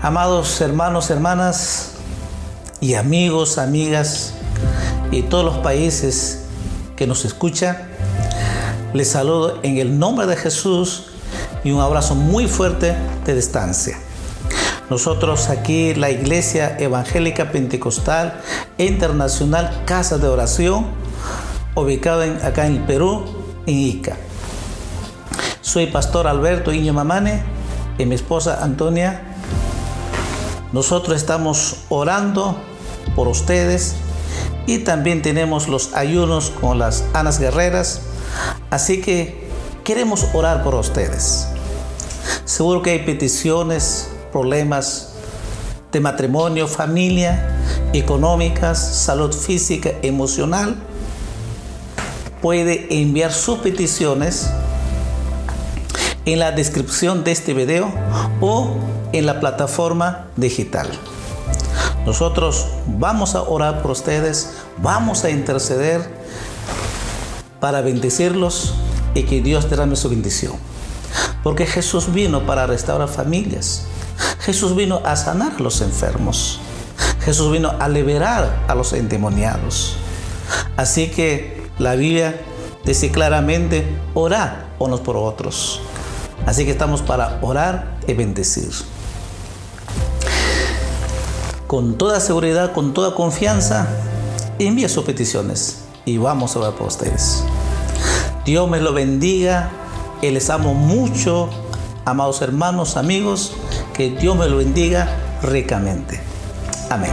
Amados hermanos, hermanas y amigos, amigas y todos los países que nos escuchan, les saludo en el nombre de Jesús y un abrazo muy fuerte de distancia. Nosotros aquí, la Iglesia Evangélica Pentecostal Internacional Casa de Oración, ubicada en, acá en el Perú, en Ica. Soy Pastor Alberto Iño Mamane y mi esposa Antonia. Nosotros estamos orando por ustedes y también tenemos los ayunos con las Anas Guerreras. Así que queremos orar por ustedes. Seguro que hay peticiones, problemas de matrimonio, familia, económicas, salud física, emocional. Puede enviar sus peticiones en la descripción de este video o en la plataforma digital. Nosotros vamos a orar por ustedes, vamos a interceder para bendecirlos y que Dios derrame su bendición. Porque Jesús vino para restaurar familias. Jesús vino a sanar a los enfermos. Jesús vino a liberar a los endemoniados. Así que la Biblia dice claramente, orad unos por otros. Así que estamos para orar y bendecir. Con toda seguridad, con toda confianza, envía sus peticiones y vamos a orar por ustedes. Dios me lo bendiga. Y les amo mucho, amados hermanos, amigos. Que Dios me lo bendiga ricamente. Amén.